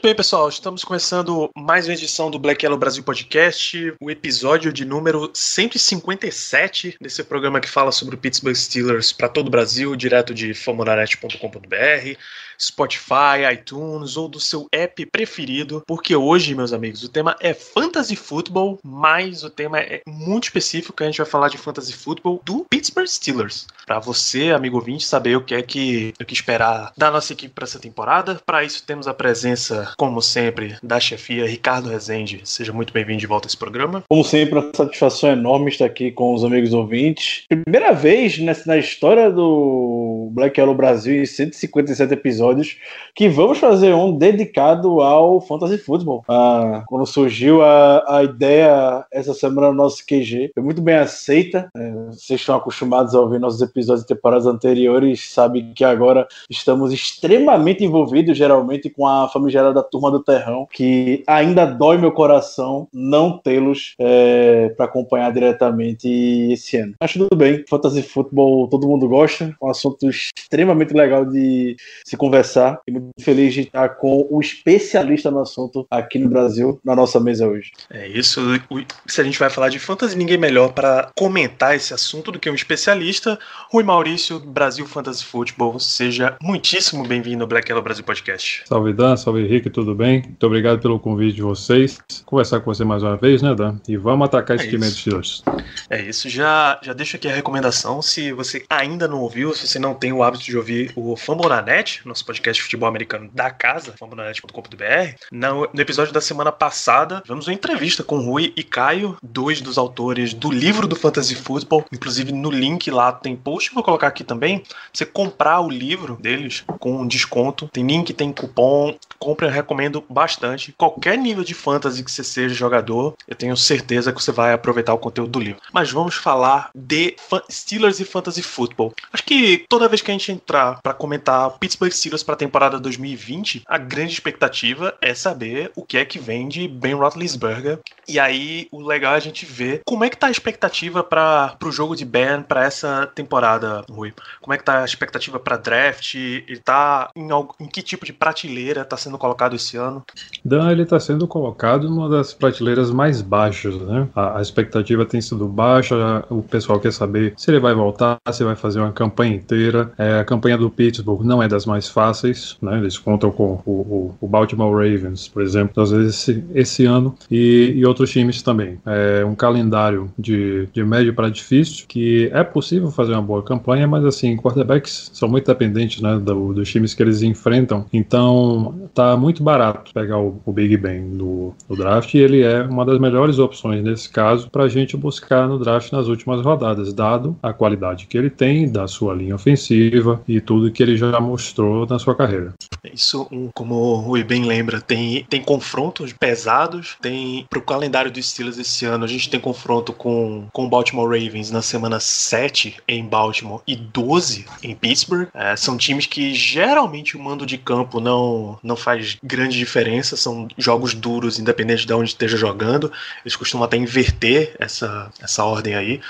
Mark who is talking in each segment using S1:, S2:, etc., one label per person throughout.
S1: Muito bem, pessoal, estamos começando mais uma edição do Black Yellow Brasil Podcast, o episódio de número 157 desse programa que fala sobre o Pittsburgh Steelers para todo o Brasil, direto de famonanet.com.br, Spotify, iTunes ou do seu app preferido, porque hoje, meus amigos, o tema é Fantasy Football, mas o tema é muito específico, a gente vai falar de Fantasy Football do Pittsburgh Steelers. Para você, amigo ouvinte, saber o que é que, o que esperar da nossa equipe para essa temporada. Para isso, temos a presença, como sempre, da chefia Ricardo Rezende. Seja muito bem-vindo de volta a esse programa.
S2: Como sempre, uma satisfação enorme estar aqui com os amigos ouvintes. Primeira vez nessa, na história do Black Yellow Brasil, em 157 episódios, que vamos fazer um dedicado ao Fantasy Football. Ah, quando surgiu a, a ideia essa semana no nosso QG, foi muito bem aceita. É, vocês estão acostumados a ouvir nossos episódios de temporadas anteriores, sabem que agora estamos extremamente envolvidos, geralmente, com a famigerada turma do Terrão, que ainda dói meu coração não tê-los é, para acompanhar diretamente esse ano. Mas tudo bem, Fantasy Football todo mundo gosta, um assunto extremamente legal de se conversar e muito feliz de estar com o especialista no assunto aqui no Brasil, na nossa mesa hoje.
S1: É isso. o- Se a gente vai falar de fantasy, ninguém melhor para comentar esse assunto do que um especialista. Rui Maurício, Brasil Fantasy Football. Seja muitíssimo bem-vindo ao Black Yellow Brasil Podcast.
S3: Salve Dan, salve Henrique, tudo bem? Muito obrigado pelo convite de vocês. Conversar com você mais uma vez, né, Dan? E vamos atacar esse
S1: É
S3: time dos Steelers.
S1: É isso, já, já deixo aqui a recomendação. Se você ainda não ouviu, se você não tem o hábito de ouvir o Fambonanet, nosso podcast de futebol americano da casa, fambonanet.com.br, no, episódio da semana passada, tivemos uma entrevista com Rui e Caio, dois dos autores do livro do Fantasy Football. Inclusive, no link lá tem post, vou colocar aqui também. Você comprar o livro deles com desconto, tem link, tem cupom. Compre, eu recomendo bastante. Qualquer nível de fantasy que você seja jogador, eu tenho certeza que você vai aproveitar o conteúdo do livro. Mas vamos falar de Steelers e Fantasy Football. Acho que toda vez que a gente entrar para comentar Pittsburgh Steelers para a temporada 2020, a grande expectativa é saber o que é que vem de Ben Roethlisberger. E aí o legal é a gente ver como é que tá a expectativa para o jogo de Ben para essa temporada, Rui. Como é que tá a expectativa para draft? Ele tá em, em que tipo de prateleira tá sendo colocado esse ano?
S3: Dan, ele está sendo colocado numa das prateleiras mais baixas, né? A, a expectativa tem sido baixa, o pessoal quer saber se ele vai voltar, se vai fazer uma campanha inteira. É, a campanha do Pittsburgh não é das mais fáceis, né? Eles contam com o, o- o Baltimore Ravens, por exemplo, às vezes esse, esse ano, e, e outros times também. É um calendário de, de médio para difícil, que é possível fazer uma boa campanha, mas assim, quarterbacks são muito dependentes né, do- dos times que eles enfrentam, então tá muito barato pegar o, o Big Ben no draft, e ele é uma das melhores opções nesse caso para a gente buscar no draft nas últimas rodadas, dado a qualidade que ele tem, da sua linha ofensiva e tudo que ele já mostrou na sua carreira.
S1: Isso, como o Rui bem lembra, tem, tem confrontos pesados. Tem pro calendário dos Steelers esse ano, a gente tem confronto com, com o Baltimore Ravens na semana 7 em Baltimore e 12 em Pittsburgh. É, são times que geralmente o mando de campo não, não faz grande diferença. São jogos duros, independente de onde esteja jogando. Eles costumam até inverter essa, essa ordem aí.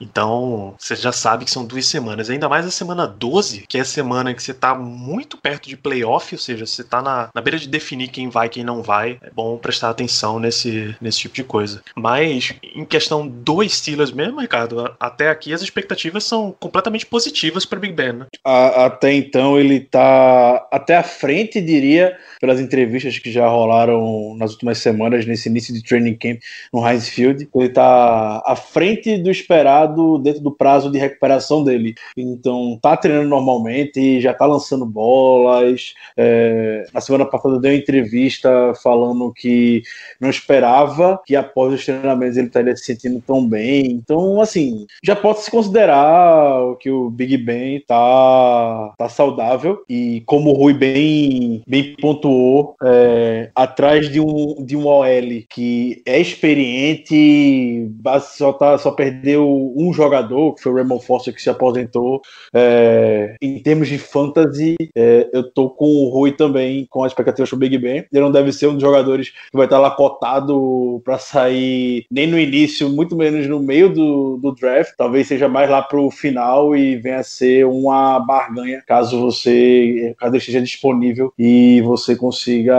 S1: Então, você já sabe que são duas semanas. Ainda mais a semana 12, que é a semana que você tá muito perto de playoff, ou seja, você tá na, na beira de definir quem vai e quem não vai. É bom prestar atenção nesse, nesse tipo de coisa. Mas, em questão dos Steelers mesmo, Ricardo, até aqui as expectativas são completamente positivas para Big Ben, né?
S2: A- até então ele tá até à frente, diria, pelas entrevistas que já rolaram nas últimas semanas, nesse início de training camp no Heinz Field. Ele tá à frente do esperado dentro do prazo de recuperação dele. Então, tá treinando normalmente, já tá lançando bolas. É, na semana passada deu uma entrevista falando que não esperava que após os treinamentos ele estaria se sentindo tão bem. Então, assim, já pode se considerar que o Big Ben tá, tá saudável e como o Rui bem, bem pontuou, é, atrás de um, de um OL que é experiente, só, tá, só perdeu um jogador, que foi o Raymond Foster, que se aposentou. É, em termos de fantasy, é, eu tô com o Rui também, com a expectativa do Big Ben. Ele não deve ser um dos jogadores que vai estar lá cotado para sair nem no início, muito menos no meio do, do draft. Talvez seja mais lá pro final e venha a ser uma barganha, caso você, caso esteja disponível e você consiga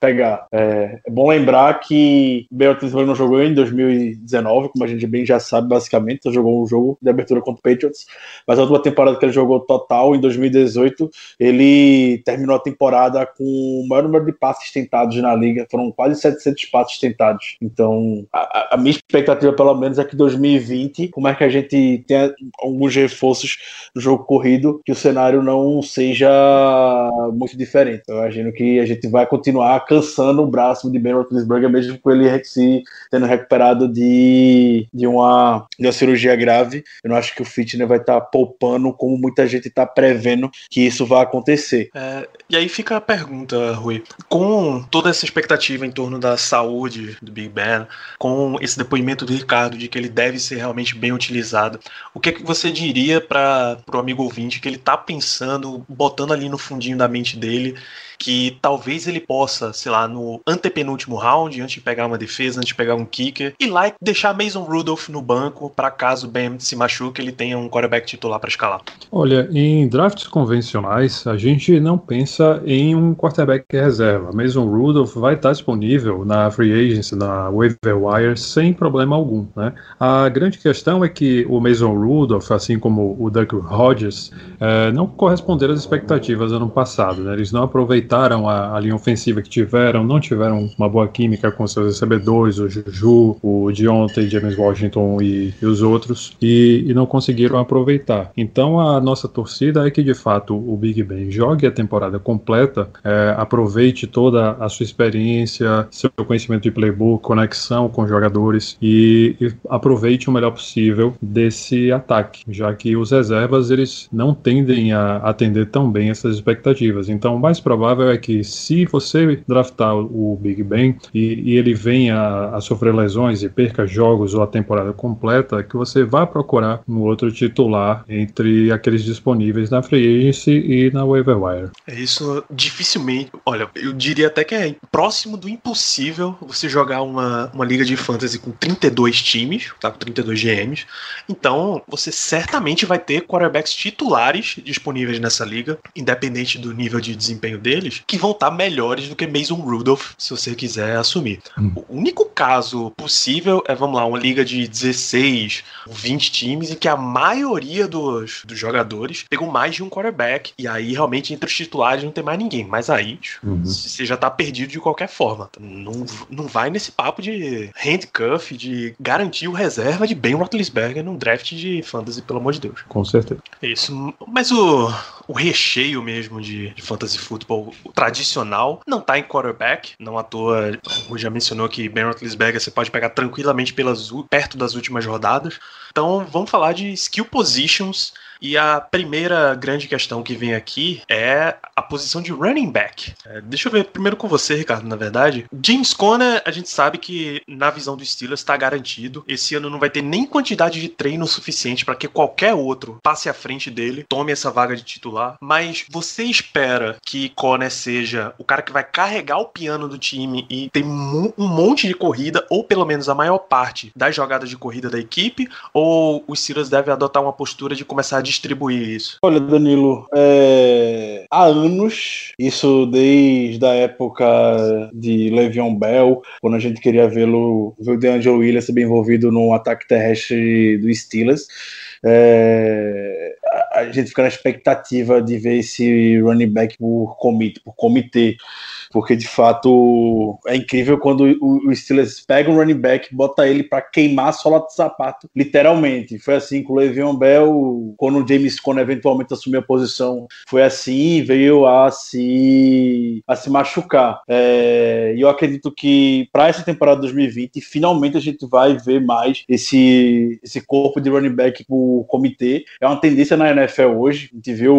S2: pegar. É, é bom lembrar que Roethlisberger não jogou em 2019, como a gente bem já sabe, basicamente, só jogou um jogo de abertura contra o Patriots, mas a última temporada que ele jogou total, em 2018, ele terminou a temporada com o maior número de passes tentados na liga, foram quase 700 passes tentados. Então, a, a minha expectativa, pelo menos, é que 2020, como é que a gente tenha alguns reforços no jogo corrido, que o cenário não seja muito diferente. Eu imagino que a gente vai continuar cansando o braço de Ben Roethlisberger, mesmo com ele se tendo recuperado de, de, uma, de cirurgia grave. Eu não acho que o Fitner vai estar tá poupando como muita gente está prevendo que isso vai acontecer.
S1: É, e aí fica a pergunta, Rui. Com toda essa expectativa em torno da saúde do Big Ben, com esse depoimento do Ricardo de que ele deve ser realmente bem utilizado, o que, é que você diria para o amigo ouvinte que ele está pensando, botando ali no fundinho da mente dele que talvez ele possa, sei lá, no antepenúltimo round, antes de pegar uma defesa, antes de pegar um kicker, ir lá e deixar Mason Rudolph no banco para caso o Ben se machuque, ele tenha um quarterback titular para escalar.
S3: Olha, em drafts convencionais, a gente não pensa em um quarterback reserva. Mason Rudolph vai estar disponível na free agency, na waiver wire, sem problema algum, né? A grande questão é que o Mason Rudolph, assim como o Doug Hodges, é, não corresponderam às expectativas ano passado, né? Eles não aproveitaram a, a, linha ofensiva que tiveram, não tiveram uma boa química com seus recebedores, o Juju, o Deontay, James Washington e, e os outros, e, e, não conseguiram aproveitar. Então a nossa torcida é que de fato o Big Ben jogue a temporada completa, é, aproveite toda a sua experiência, seu conhecimento de playbook, conexão com jogadores e, e aproveite o melhor possível desse ataque, já que os reservas eles não tendem a atender tão bem essas expectativas. Então, o mais provável é que se você draftar o Big Ben e, e ele venha a sofrer lesões e perca jogos ou a temporada completa, que você vá procurar um outro titular entre aqueles disponíveis na Free Agency e na waiver wire.
S1: É isso dificilmente, olha, eu diria até que é próximo do impossível você jogar uma, uma liga de fantasy com 32 times, tá com 32 GMs. Então, você certamente vai ter quarterbacks titulares disponíveis nessa liga, independente do nível de desempenho dele deles que vão estar melhores do que Mason Rudolph, se você quiser assumir. Hum. O único caso possível é, vamos lá, uma liga de 16, 20 times em que a maioria dos, dos jogadores pegam mais de um quarterback. E aí, realmente, entre os titulares não tem mais ninguém. Mas aí, uhum. você já tá perdido de qualquer forma. Não, não vai nesse papo de handcuff, de garantir o reserva de Ben Roethlisberger num draft de fantasy, pelo amor de Deus.
S3: Com certeza.
S1: Isso. Mas o, o recheio mesmo de, de fantasy football tradicional não tá em quarterback. Não à toa, o já mencionou que Ben Roethlisberger você pode pegar tranquilamente pelas, perto das últimas rodadas. Então vamos falar de skill positions e a primeira grande questão que vem aqui é a posição de running back. É, deixa eu ver primeiro com você, Ricardo, na verdade. James Conner, a gente sabe que na visão do Steelers está garantido. Esse ano não vai ter nem quantidade de treino suficiente para que qualquer outro passe à frente dele, tome essa vaga de titular. Mas você espera que Conner seja o cara que vai carregar o piano do time e ter um monte de corrida, ou pelo menos a maior parte das jogadas de corrida da equipe? Ou os Steelers devem adotar uma postura de começar a distribuir isso?
S2: Olha, Danilo, é... há anos, isso desde a época de Le'Veon Bell, quando a gente queria vê-lo, ver o DeAngelo Williams bem envolvido no ataque terrestre do Steelers. É, a gente fica na expectativa de ver esse running back por comitê, por comitê porque de fato é incrível quando o, Steelers pega um running back, bota ele para queimar a sola do sapato, literalmente. Foi assim com o Le'Veon Bell, quando o James Conner eventualmente assumiu a posição, foi assim, veio a se, a se machucar. É, e eu acredito que para essa temporada 2020, finalmente a gente vai ver mais esse, esse corpo de running back por comitê. É uma tendência na NFL hoje. A gente viu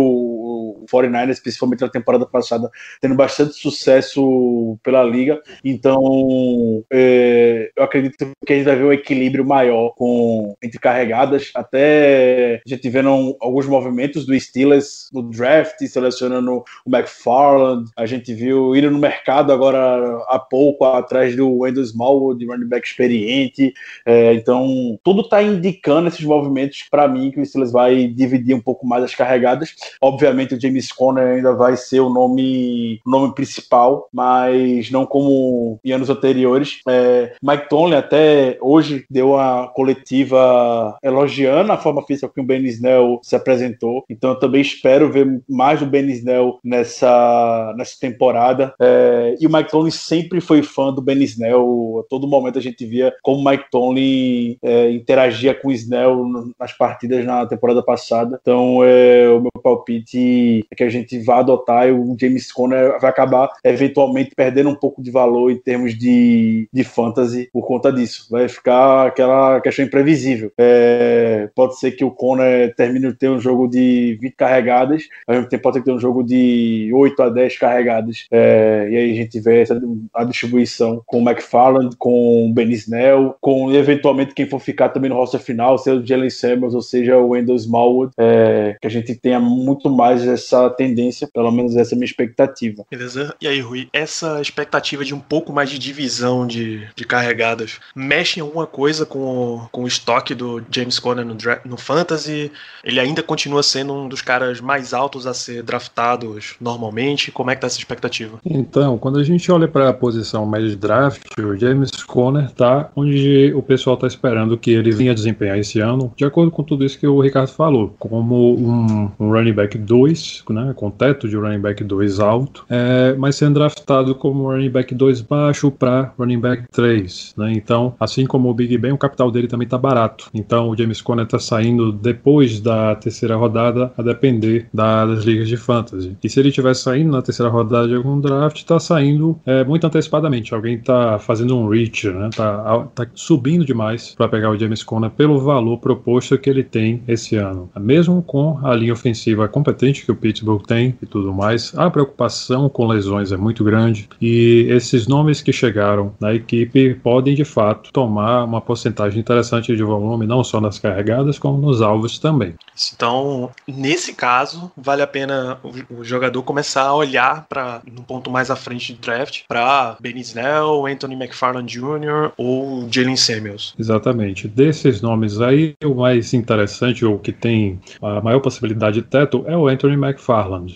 S2: o, o 49ers, principalmente na temporada passada, tendo bastante sucesso pela liga. Então, é, eu acredito que a gente vai ver um equilíbrio maior com, entre carregadas. Até gente vendo alguns movimentos do Steelers no draft, selecionando o McFarland. A gente viu ir no mercado agora há pouco atrás do Wendell Smallwood, running back experiente. É, então, tudo está indicando esses movimentos para mim que o Steelers vai dividir um pouco mais as carregadas. Obviamente, o James Conner ainda vai ser o nome, o nome principal, mas não como em anos anteriores. É, Mike Tomlin até hoje deu uma coletiva elogiando a forma física que o Ben Snell se apresentou. Então, eu também espero ver mais do Ben Snell nessa, nessa temporada. É, e o Mike Tomlin sempre foi fã do Ben Snell. A todo momento a gente via como o Mike Tomlin é, interagia com o Snell nas partidas na temporada passada. Então, é, o meu palpite é que a gente vai adotar e o James Conner vai acabar eventualmente perdendo um pouco de valor em termos de, de fantasy por conta disso. Vai ficar aquela questão imprevisível. É, pode ser que o Conner termine de ter um jogo de 20 carregadas, ao mesmo tempo pode ter um jogo de 8 a 10 carregadas. É, e aí a gente vê essa, a distribuição com o McFarland, com o Ben Snell, com eventualmente quem for ficar também no roster final, seja o Jalen Samuels ou seja o Wendell Smallwood, é, que a gente tenha muito mais essa tendência, pelo menos essa é a minha expectativa.
S1: Beleza? E aí, Rui, essa expectativa de um pouco mais de divisão de, de carregadas mexe em alguma coisa com o, com o estoque do James Conner no, no Fantasy? Ele ainda continua sendo um dos caras mais altos a ser draftados normalmente? Como é que tá essa expectativa?
S3: Então, quando a gente olha para a posição média de draft, o James Conner tá onde o pessoal está esperando que ele venha desempenhar esse ano, de acordo com tudo isso que o Ricardo falou, como um, um running back 2, né, com teto de running back 2 alto, é, mas sendo draftado como running back 2 baixo para running back 3. Né, então, assim como o Big Ben, o capital dele também está barato. Então, o James Conner está saindo depois da terceira rodada, a depender da, das ligas de fantasy. E se ele estiver saindo na terceira rodada de algum draft, está saindo é, muito antecipadamente. Alguém está fazendo um reach, né, tá, tá subindo demais para pegar o James Conner pelo valor proposto que ele tem esse ano. Mesmo com a linha ofensiva competente que o Pittsburgh tem e tudo mais, a preocupação com lesões é muito grande e esses nomes que chegaram na equipe podem de fato tomar uma porcentagem interessante de volume, não só nas carregadas, como nos alvos também.
S1: Então, nesse caso, vale a pena o, jogador começar a olhar para no ponto mais à frente de draft para Ben Snell, Anthony McFarland Jr. ou Jalen Samuels.
S3: Exatamente. Desses nomes aí, o mais interessante ou que tem a maior possibilidade de teto é o Anthony McFarland.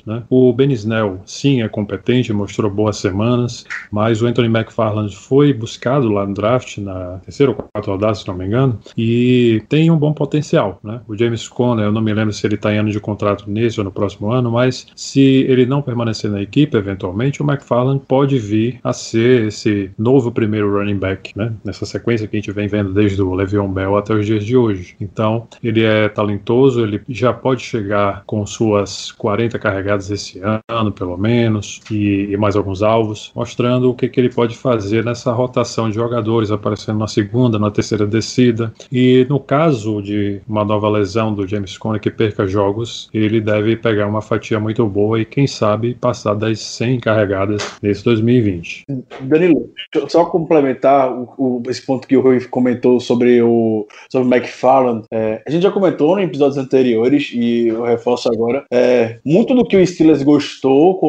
S3: Né? O Ben Snell, sim, é competente, mostrou boas semanas, mas o Anthony McFarland foi buscado lá no draft, na terceira ou quarta rodada, se não me engano, e tem um bom potencial. Né? O James Conner, eu não me lembro se ele está em ano de contrato nesse ou no próximo ano, mas se ele não permanecer na equipe, eventualmente, o McFarland pode vir a ser esse novo primeiro running back, né? nessa sequência que a gente vem vendo desde o Le'Veon Bell até os dias de hoje. Então, ele é talentoso, ele já pode chegar com suas 40 carregadas esse ano, pelo menos, e, e mais alguns alvos, mostrando o que, que ele pode fazer nessa rotação de jogadores, aparecendo na segunda, na terceira descida. E no caso de uma nova lesão do James Conner que perca jogos, ele deve pegar uma fatia muito boa e, quem sabe, passar das 100 carregadas nesse 2020.
S2: Danilo, só complementar o, o, esse ponto que o Rui comentou sobre o, sobre McFarland. É, a gente já comentou em episódios anteriores e eu reforço agora. É, muito do que o Steelers gostou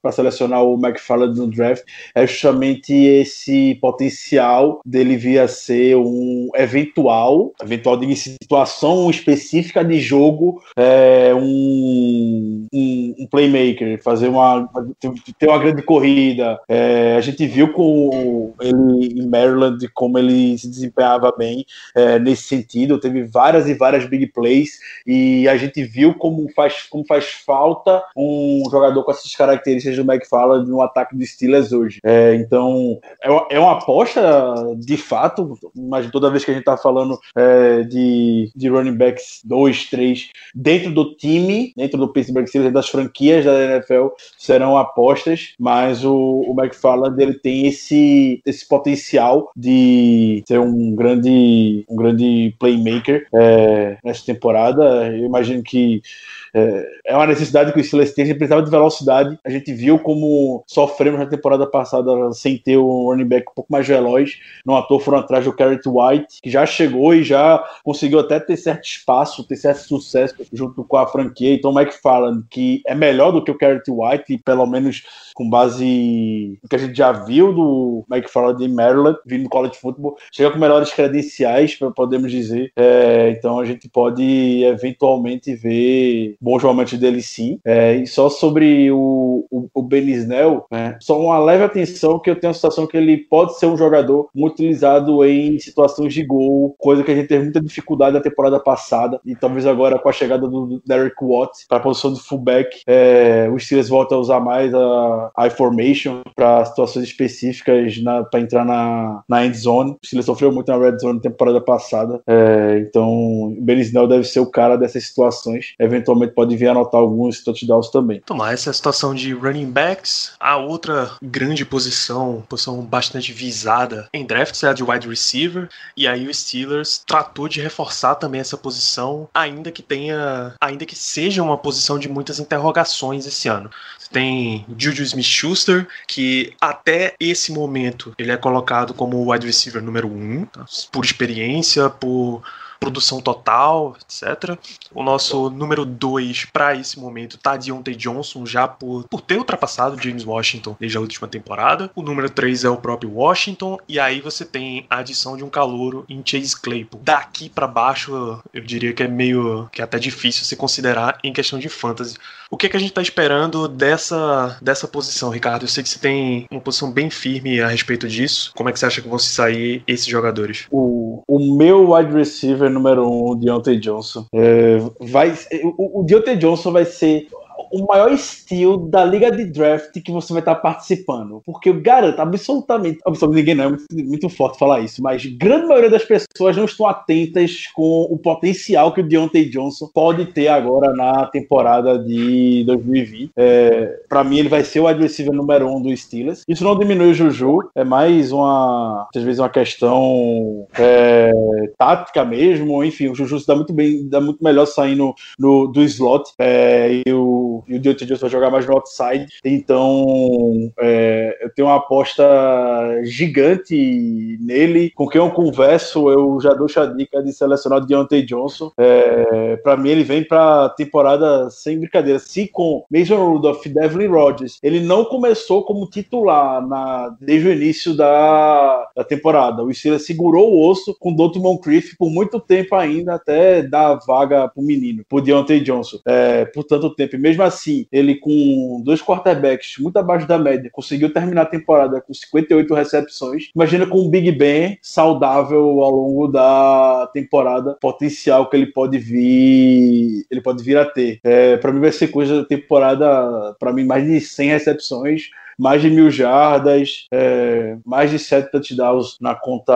S2: para selecionar o McFarland no draft é justamente esse potencial dele vir a ser um eventual, eventual de situação específica de jogo, é, um, um, um, playmaker, fazer uma ter uma grande corrida. É, a gente viu com ele em Maryland como ele se desempenhava bem é, nesse sentido. Teve várias e várias big plays e a gente viu como faz, como faz falta um jogador com essas características do McFarland no ataque do Steelers hoje. É, então, é, é uma aposta de fato, mas toda vez que a gente tá falando é, de, de running backs 2, 3 dentro do time, dentro do Pittsburgh Steelers, das franquias da NFL, serão apostas, mas o, o McFarland ele tem esse, esse potencial de ser um grande, um grande playmaker é, nessa temporada. Eu imagino que é, é uma necessidade que o gente precisava de velocidade. A gente viu como sofremos na temporada passada sem ter um running back um pouco mais veloz. Não à toa foram atrás do Carrot White, que já chegou e já conseguiu até ter certo espaço, ter certo sucesso junto com a franquia. Então, o McFarland, que é melhor do que o Carrot White, pelo menos com base no que a gente já viu do McFarland em Maryland, vindo do college football, chega com melhores credenciais, podemos dizer. É, então, a gente pode eventualmente ver bons momentos dele sim. É, e só sobre o, o, o Benisnel, né, só uma leve atenção que eu tenho a sensação que ele pode ser um jogador muito utilizado em situações de gol, coisa que a gente teve muita dificuldade na temporada passada, e talvez agora com a chegada do Derek Watt para a posição de fullback, é, o Steelers volta a usar mais a, a formation para situações específicas para entrar na, na end zone. O Steelers sofreu muito na red zone na temporada passada, é, então o Benisnel deve ser o cara dessas situações. Eventualmente pode vir anotar alguns touchdowns também.
S1: Tomar essa situação de running backs, a outra grande posição, posição bastante visada em drafts é a de wide receiver, e aí o Steelers tratou de reforçar também essa posição, ainda que tenha, ainda que seja uma posição de muitas interrogações esse ano. Você tem Juju Smith-Schuster, que até esse momento ele é colocado como wide receiver número um, tá? por experiência, por produção total, etc. O nosso número 2 para esse momento tá Deontay Johnson, já por, por ter ultrapassado James Washington desde a última temporada. O número 3 é o próprio Washington, e aí você tem a adição de um calouro em Chase Claypool. Daqui para baixo, eu diria que é meio que é até difícil se considerar em questão de fantasy. O que, é que a gente tá esperando dessa, dessa posição, Ricardo? Eu sei que você tem uma posição bem firme a respeito disso. Como é que você acha que vão se sair esses jogadores?
S2: O, o meu wide receiver número um, Deontay Johnson, é, vai, o, o Deontay Johnson vai ser o maior estilo da liga de draft que você vai estar participando. Porque eu garanto, absolutamente, absolutamente ninguém não, é muito, muito, forte falar isso, mas grande maioria das pessoas não estão atentas com o potencial que o Deontay Johnson pode ter agora na temporada de 2020. É, para mim, ele vai ser o adversário número um do Steelers. Isso não diminui o Juju, é mais uma, às vezes, uma questão é, tática mesmo. Enfim, o Juju se dá muito bem, dá muito melhor saindo no, do slot. É, e o o Deontay Johnson vai jogar mais no outside. Então, é, eu tenho uma aposta gigante nele. Com quem eu converso, eu já dou a dica de selecionar o Deontay Johnson. É, para mim, ele vem para temporada sem brincadeira. Se com Mason Rudolph e Devlin Rodgers, ele não começou como titular na, desde o início da, da temporada. O Steelers segurou o osso com Doutor Moncrief por muito tempo ainda, até dar vaga pro menino, pro Deontay Johnson, é, por tanto tempo. E mesmo mesmo assim, ele com dois quarterbacks muito abaixo da média, conseguiu terminar a temporada com 58 recepções. Imagina com o Big Ben saudável ao longo da temporada, potencial que ele pode vir, ele pode vir a ter. É, para mim vai ser coisa da temporada, para mim mais de 100 recepções mais de mil jardas, é, mais de sete touchdowns na conta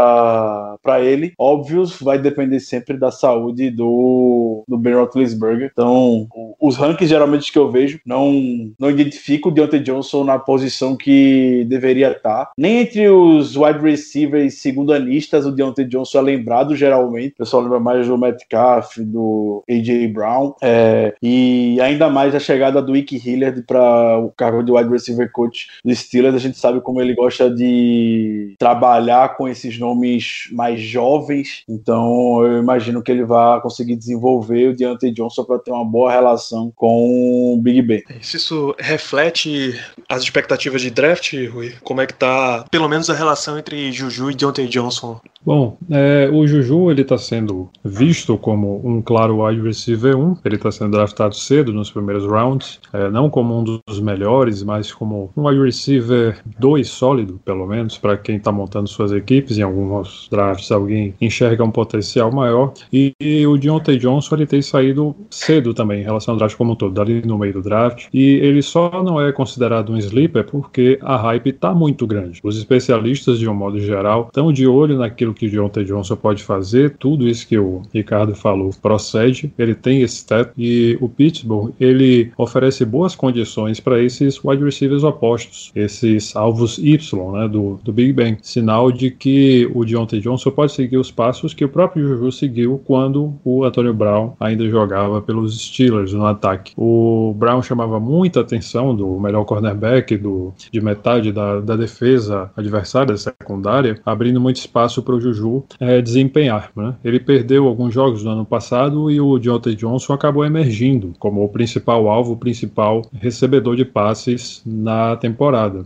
S2: para ele. Óbvio, vai depender sempre da saúde do, do Ben Roethlisberger. Então, os rankings geralmente que eu vejo não, não identifico o Deontay Johnson na posição que deveria estar. Nem entre os wide receivers segundanistas, o Deontay Johnson é lembrado geralmente. O pessoal lembra mais do Metcalf, do A.J. Brown. É, e ainda mais a chegada do Ike Hilliard para o cargo de wide receiver coach do Steelers, a gente sabe como ele gosta de trabalhar com esses nomes mais jovens, então eu imagino que ele vai conseguir desenvolver o Deontay Johnson para ter uma boa relação com o Big Ben.
S1: Isso reflete as expectativas de draft, Rui? Como é que tá, pelo menos a relação entre Juju e Deontay Johnson
S3: Bom, é, o Juju ele está sendo visto como um claro wide receiver 1. Ele está sendo draftado cedo nos primeiros rounds, é, não como um dos melhores, mas como um wide receiver 2 sólido, pelo menos, para quem está montando suas equipes. Em alguns drafts alguém enxerga um potencial maior. E, e o Deontay Johnson ele tem saído cedo também em relação ao draft como um todo, dali no meio do draft. E ele só não é considerado um sleeper porque a hype está muito grande. Os especialistas, de um modo geral, estão de olho naquilo que o Deontay Johnson pode fazer. Tudo isso que o Ricardo falou procede. Ele tem esse teto e o Pittsburgh ele oferece boas condições para esses wide receivers opostos, esses alvos Y né, do, do Big Ben. Sinal de que o Deontay Johnson pode seguir os passos que o próprio Juju seguiu quando o Antonio Brown ainda jogava pelos Steelers no ataque. O Brown chamava muita atenção do melhor cornerback do, de metade da, da defesa adversária secundária, abrindo muito espaço para o Juju é, desempenhar. Né? Ele perdeu alguns jogos no ano passado e o Deontay Johnson acabou emergindo como o principal alvo, o principal recebedor de passes na temporada.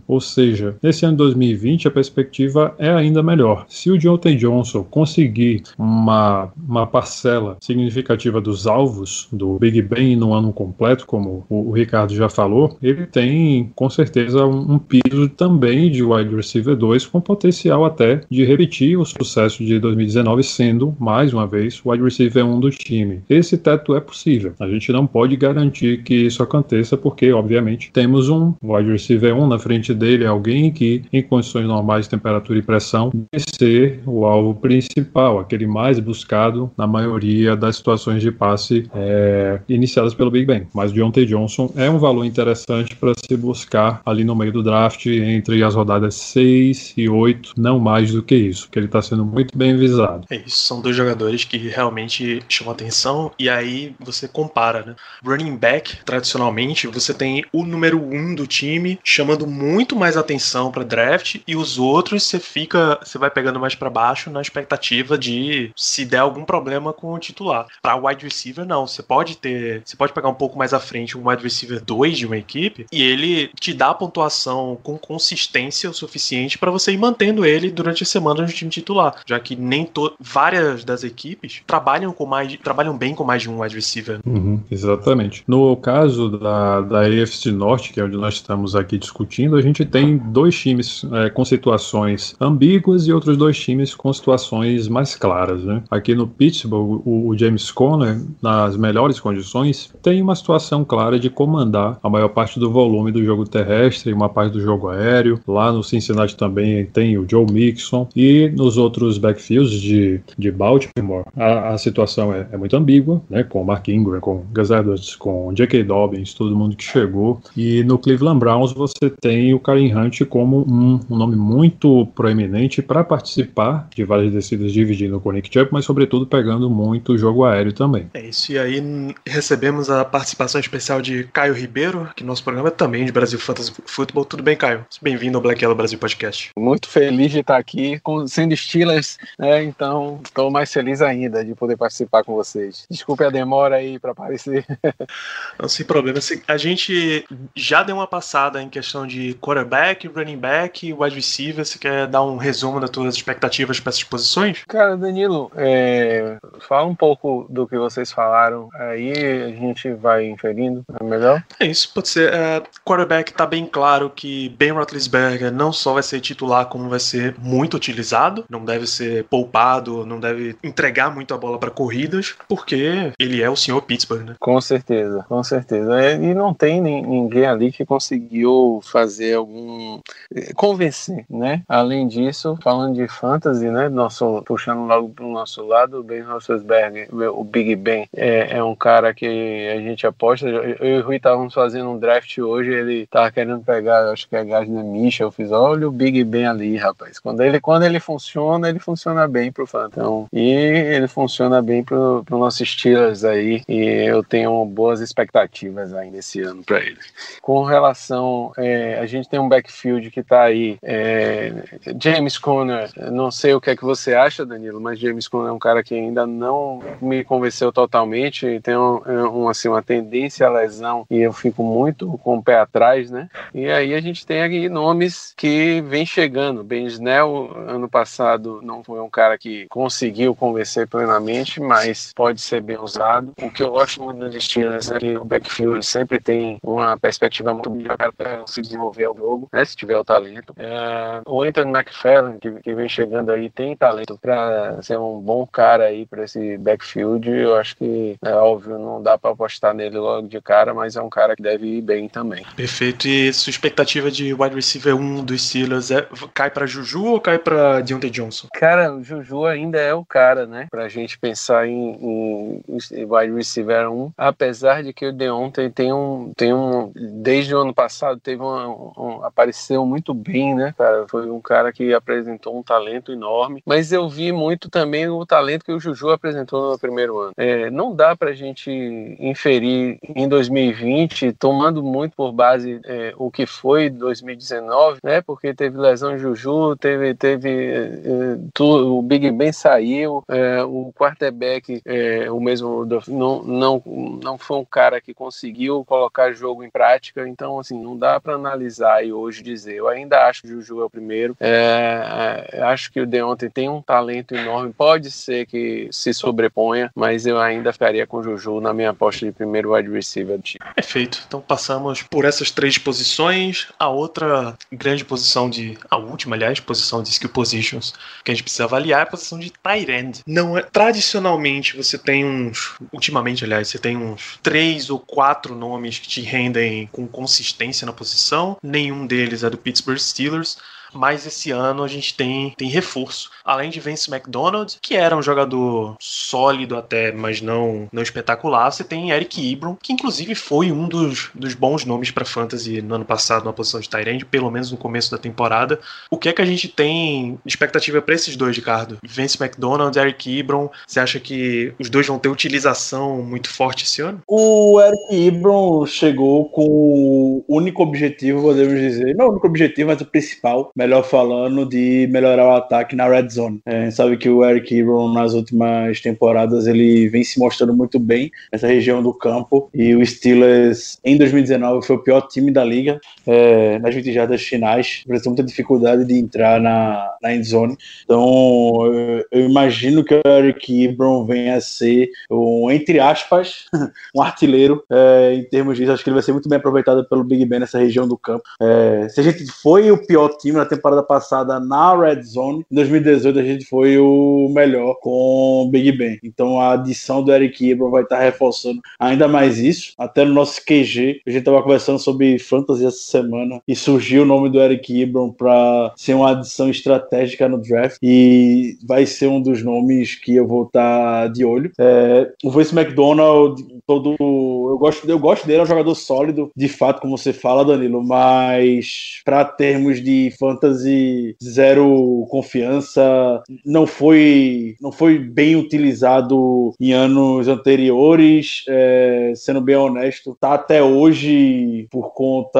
S3: Ou seja, nesse ano 2020 a perspectiva é ainda melhor. Se o Deontay Johnson conseguir uma, uma parcela significativa dos alvos do Big Ben no ano completo, como o, o Ricardo já falou, ele tem com certeza um, um piso também de wide receiver 2 com potencial até de repetir o sucesso de 2019 sendo, mais uma vez, wide receiver 1 do time. Esse teto é possível. A gente não pode garantir que isso aconteça porque, obviamente, temos um wide receiver 1 na frente dele, alguém que, em condições normais de temperatura e pressão, deve ser o alvo principal, aquele mais buscado na maioria das situações de passe é, iniciadas pelo Big Ben. Mas Deontay Johnson é um valor interessante para se buscar ali no meio do draft entre as rodadas 6 e 8, não mais do que isso, porque ele está sendo muito bem visado.
S1: É isso, são dois jogadores que realmente chamam atenção e aí você compara, né? Running back, tradicionalmente, você tem o número um do time chamando muito mais atenção para draft e os outros você fica, você vai pegando mais para baixo na expectativa de se der algum problema com o titular. Para wide receiver não, você pode ter, você pode pegar um pouco mais à frente um wide receiver 2 de uma equipe e ele te dá a pontuação com consistência o suficiente para você ir mantendo ele durante a semana no time titular, já que nem to várias das equipes trabalham com mais trabalham bem com mais de um wide receiver.
S3: Uhum, exatamente. No caso da, da AFC Norte, que é onde nós estamos aqui discutindo, a gente tem dois times é, com situações ambíguas e outros dois times com situações mais claras. Né? Aqui no Pittsburgh, o, o James Conner, nas melhores condições, tem uma situação clara de comandar a maior parte do volume do jogo terrestre uma parte do jogo aéreo. Lá no Cincinnati também tem o Joe Mixon e nos outros backfields de, de Baltimore, a, a situação é, é, muito ambígua, né? com Mark Ingram, com Gus Edwards, com J.K. Dobbins, todo mundo que chegou. E no Cleveland Browns você tem o Karim Hunt como um, um nome muito proeminente para participar de várias descidas dividindo com o Nick Chubb, mas sobretudo pegando muito o jogo aéreo também.
S1: É isso, e aí recebemos a participação especial de Caio Ribeiro, que nosso programa é também de Brasil Fantasy Football. Tudo bem, Caio? Bem-vindo ao Black Yellow Brasil Podcast.
S4: Muito feliz de estar aqui, com, sendo Steelers, né? Então estou mais feliz ainda de poder participar com vocês. Desculpe a demora aí para aparecer.
S1: Não, sem problema. A gente já deu uma passada em questão de quarterback, running back, wide receiver. Você quer dar um resumo das suas expectativas para essas posições?
S4: Cara, Danilo, é... fala um pouco do que vocês falaram. Aí a gente vai inferindo, é melhor?
S1: É isso, pode ser. É, quarterback tá bem claro que Ben Roethlisberger não só vai ser titular, como vai ser muito utilizado. Não deve ser poupado, não deve entregar muito a bola para corridas, porque ele é o senhor Pittsburgh, né?
S4: Com certeza, com certeza. É, e não tem ninguém ali que conseguiu fazer algum. Eh, convencer, né? Além disso, falando de fantasy, né? Nosso, puxando logo pro nosso lado, o Ben Roethlisberger, o Big Ben, é, é um cara que a gente aposta. Eu e o Rui estávamos fazendo um draft hoje, ele tava querendo pegar, acho que é Gardner Michel. Eu fiz, olha o Big Ben ali, rapaz. Quando ele, quando ele funciona, ele funciona bem pro Phantom. E ele funciona bem pro, pro nosso Steelers aí. E eu tenho boas expectativas aí nesse ano para ele. Com relação, é, a gente tem um backfield que tá aí. É, James Conner, não sei o que é que você acha, Danilo, mas James Conner é um cara que ainda não me convenceu totalmente. Tem um, um, assim, uma tendência à lesão e eu fico muito com o pé atrás, né? E aí a gente tem aqui nomes que vem chegando. Ben Snell, ano passado, não foi um cara que conseguiu convencer plenamente, mas pode ser bem usado. O que eu gosto muito dos Steelers é que o backfield sempre tem uma perspectiva muito boa para se desenvolver ao jogo, né, se tiver o talento. É, o Anthony McFarland, que, que, vem chegando aí, tem talento para ser um bom cara aí para esse backfield. Eu acho que, é óbvio, não dá para apostar nele logo de cara, mas é um cara que deve ir bem também.
S1: Perfeito. E sua expectativa de wide receiver 1 dos Steelers é, cai para Juju ou cai para Deontay Johnson?
S4: Cara, o Juju ainda é o cara, né? Pra gente pensar em, em, em wide receiver 1, apesar de que o Deontay tem um, tem um desde o ano passado teve um, apareceu muito bem, né, cara? Foi um cara que apresentou um talento enorme, mas eu vi muito também o talento que o Juju apresentou no primeiro ano. É, não dá pra gente inferir em 2020, tomando muito por base é, o que foi 2019, né? Porque teve lesão de Juju, teve, teve é, tu, o Big Ben saiu, é, o quarterback, é, o mesmo, não, não, não foi um cara que conseguiu colocar jogo em prática, então, assim, não dá para analisar e hoje dizer. Eu ainda acho que o Juju é o primeiro, é, é, acho que o Deontay tem um talento enorme, pode ser que se sobreponha, mas eu ainda ficaria com o Juju na minha aposta de primeiro wide receiver do time.
S1: Perfeito, então passamos por essas três posições, a outra grande posição de, a última, aliás, posição de skill positions que a gente precisa avaliar é a posição de tight end. Não é, tradicionalmente você tem uns, ultimamente, aliás, você tem uns três ou quatro nomes que te rendem com consistência na posição, nenhum deles é do Pittsburgh Steelers mas esse ano a gente tem, tem reforço. Além de Vince McDonald, que era um jogador sólido até, mas não, não espetacular, você tem Eric Ibram, que inclusive foi um dos, dos bons nomes para fantasy no ano passado na posição de Tyrande, pelo menos no começo da temporada. O que é que a gente tem expectativa para esses dois, Ricardo? Vince McDonald, Eric Ibram, você acha que os dois vão ter utilização muito forte esse ano?
S2: O Eric Ibram chegou com o único objetivo, podemos dizer, não o único objetivo, mas o principal, melhor falando, de melhorar o ataque na red zone. É, a gente sabe que o Eric Ebron nas últimas temporadas ele vem se mostrando muito bem nessa região do campo e o Steelers em 2019 foi o pior time da liga é, nas 20 jardas finais, apresentou muita dificuldade de entrar na, na end zone. Então eu, eu imagino que o Eric Ebron venha a ser um, entre aspas, um artilheiro é, em termos disso. Acho que ele vai ser muito bem aproveitado pelo Big Ben nessa região do campo. É, se a gente foi o pior time na temporada passada na Red Zone. Em 2018 a gente foi o melhor com Big Ben. Então a adição do Eric Ebron vai estar reforçando ainda mais isso. Até no nosso QG, a gente estava conversando sobre fantasy essa semana e surgiu o nome do Eric Ebron para ser uma adição estratégica no draft e vai ser um dos nomes que eu vou estar de olho. É, o Vince McDonald, todo eu gosto, eu gosto dele, é um jogador sólido, de fato, como você fala, Danilo, mas para termos de fantasy fantasy zero confiança, não foi, não foi bem utilizado em anos anteriores, é, sendo bem honesto, tá até hoje por conta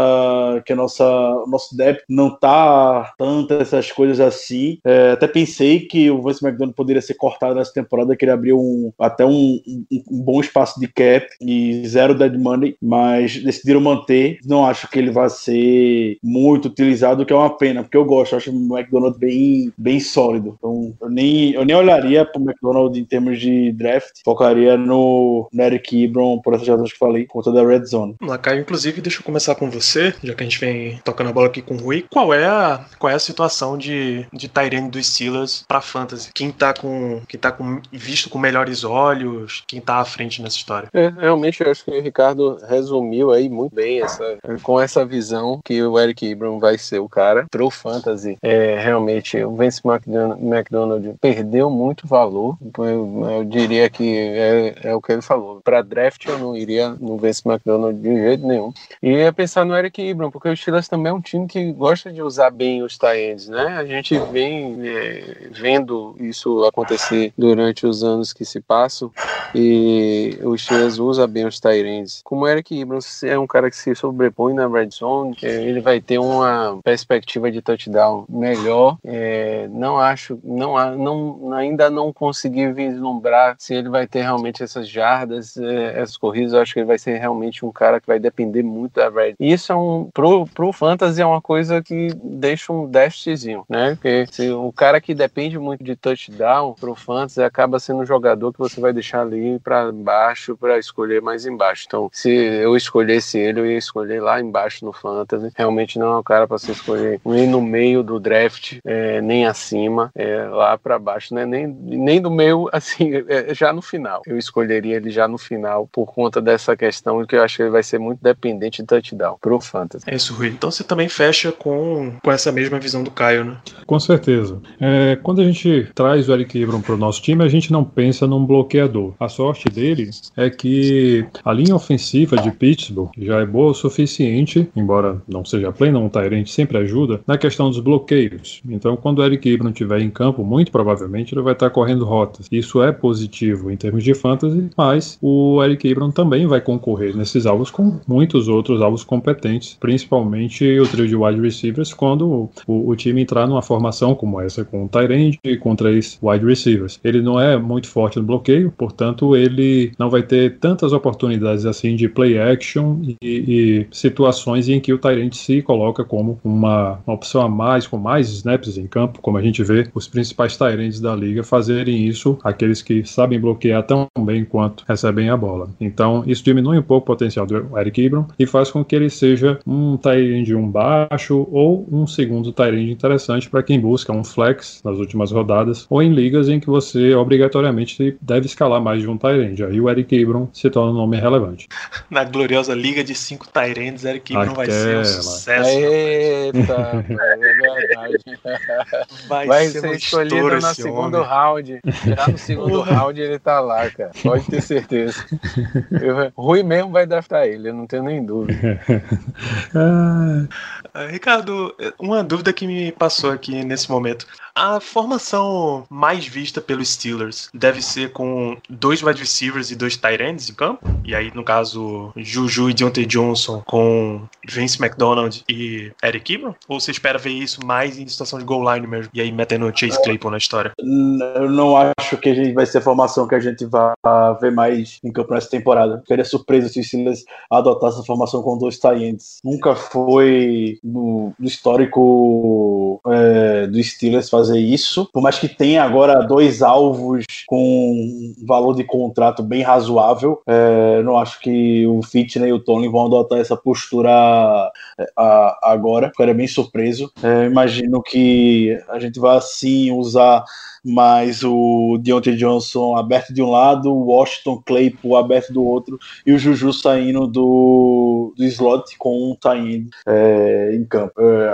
S2: que a nossa, nosso depth não tá tanto essas coisas assim. É, até pensei que o Vance McDonald poderia ser cortado nessa temporada, que ele abriu um, até um, um, um bom espaço de cap e zero dead money, mas decidiram manter. Não acho que ele vai ser muito utilizado, o que é uma pena porque eu gosto, eu acho o McDonald's bem, bem sólido. Então, eu nem, eu nem olharia pro McDonald's em termos de draft, focaria no, no Eric Ebron, por essas razões que falei, por conta da Red Zone.
S1: Lacaio, inclusive, deixa eu começar com você, já que a gente vem tocando a bola aqui com o Rui. Qual é a, qual é a situação de, de Tyrene dos Steelers pra Fantasy? Quem tá com, quem tá com, visto com melhores olhos? Quem tá à frente nessa história?
S4: É, realmente, eu acho que o Ricardo resumiu aí muito bem essa, com essa visão que o Eric Ebron vai ser o cara pro fantasy, é, realmente o Vince McDonald perdeu muito valor. Eu, eu diria que é, é, o que ele falou. Para draft eu não iria no Vince McDonald de jeito nenhum. E ia pensar no Eric Ibram, porque o Steelers também é um time que gosta de usar bem os tie né? A gente vem é, vendo isso acontecer durante os anos que se passam. E o Steelers usa bem os Tyrants. Como o Eric Ibram é um cara que se sobrepõe na red zone, ele vai ter uma perspectiva de touchdown melhor. É, não acho, não, não, ainda não consegui vislumbrar se ele vai ter realmente essas jardas, é, essas corridas. Eu acho que ele vai ser realmente um cara que vai depender muito da red. E isso é um pro, pro fantasy é uma coisa que deixa um déficitzinho, né? Porque se o cara que depende muito de touchdown pro fantasy acaba sendo um jogador que você vai deixar ali para baixo para escolher mais embaixo. Então, se eu escolhesse ele, eu ia escolher lá embaixo no fantasy. Realmente não é um cara para você escolher nem no meio do draft, é, nem acima, é, lá para baixo, né? Nem, nem do meio, assim, é, já no final. Eu escolheria ele já no final por conta dessa questão que eu acho que ele vai ser muito dependente de touchdown pro fantasy.
S1: É isso, Rui. Então você também fecha com, com essa mesma visão do Caio, né?
S3: Com certeza. É, quando a gente traz o Eric Ebron pro nosso time, a gente não pensa num bloqueador. A sorte dele é que a linha ofensiva de Pittsburgh já é boa o suficiente, embora não seja plena, um Tyrant sempre ajuda, na questão dos bloqueios. Então, quando o Eric Ebron estiver em campo, muito provavelmente ele vai estar correndo rotas. Isso é positivo em termos de fantasy, mas o Eric Ebron também vai concorrer nesses alvos com muitos outros alvos competentes, principalmente o trio de wide receivers, quando o, o time entrar numa formação como essa, com o Tyrande e com três wide receivers. Ele não é muito forte no bloqueio, portanto, ele não vai ter tantas oportunidades assim de play action e, e situações em que o Tyrande se coloca como uma, uma, opção a mais, com mais snaps em campo, como a gente vê os principais Tyrands da liga fazerem isso, aqueles que sabem bloquear tão bem quanto recebem a bola. Então, isso diminui um pouco o potencial do Eric Ibram e faz com que ele seja um Tyrande um baixo ou um segundo Tyrande interessante para quem busca um flex nas últimas rodadas ou em ligas em que você obrigatoriamente deve escalar mais de um Tyrande. Aí o Eric Ibram se torna um nome relevante.
S1: Na gloriosa liga de cinco Tyrands, Eric Ibram vai ser um sucesso.
S4: Eita, é verdade.
S1: Vai,
S4: Vai
S1: ser,
S4: ser escolhido no segundo
S1: homem.
S4: round. Já no segundo round ele tá lá, cara. Pode ter certeza. Eu, Rui mesmo vai draftar ele, eu não tenho nem dúvida.
S3: Ah,
S1: Ricardo, uma dúvida que me passou aqui nesse momento. A formação mais vista pelos Steelers deve ser com dois wide receivers e dois tight ends em campo? E aí, no caso, Juju e Deontay Johnson com Vince McDonald e Eric Ebron? Ou você espera ver isso mais em situação de goal line mesmo? E aí metendo o Chase Claypool na história?
S2: Eu não acho que a gente vai ser a formação que a gente vai ver mais em campo nessa temporada. Ficaria surpreso se o Steelers adotasse essa formação com dois tie-ends. Nunca foi no, no histórico é, do Steelers fazer isso. Por mais que tenha agora dois alvos com um valor de contrato bem razoável, é, não acho que o Fitch nem o Tony vão adotar essa postura é, a- agora. Ficaria bem surpreso. É, imagino que a gente vai sim usar mais o Deontay Johnson aberto de um lado, o Washington Claypool aberto do outro e o Juju saindo do, do slot com um tie é, em campo. É,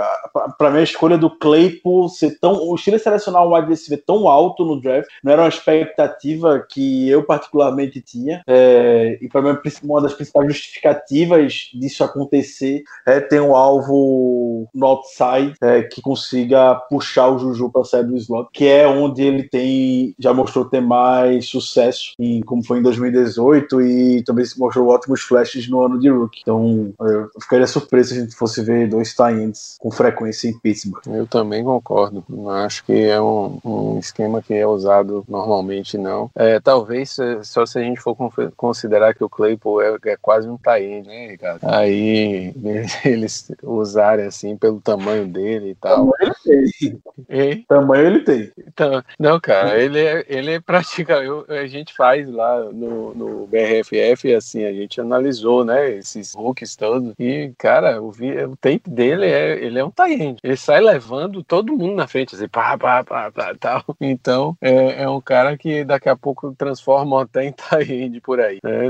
S2: para mim, a escolha do Claypool ser tão. O Chile selecionar um wide receiver tão alto no draft não era uma expectativa que eu particularmente tinha. É, e para mim, uma das principais justificativas disso acontecer é ter um alvo no outside é, que consiga puxar o Juju para sair do slot, que é onde ele tem já mostrou ter mais sucesso, em, como foi em 2018 e também mostrou ótimos flashes no ano de rookie. Então, eu ficaria surpreso se a gente fosse ver dois tie-ends com frequência em Pittsburgh.
S4: Eu também concordo. Não acho que é um, um esquema que é usado normalmente, não. É, talvez só se a gente for con- considerar que o Claypool é, é quase um tie né, Ricardo? Aí eles usarem assim pelo tamanho dele e tal.
S2: Tamanho ele tem. Tamanho ele tem.
S4: Então, não, cara, ele é, ele é pratica, eu- a gente faz lá no, no BRFF, assim, a gente analisou, né, esses hooks todos, e, cara, o, o tape dele é, ele é um tie Ele sai levando todo mundo na frente, assim, pá, pá, pá, pá, tal. Então, é, é um cara que daqui a pouco transforma até em tie por aí, né?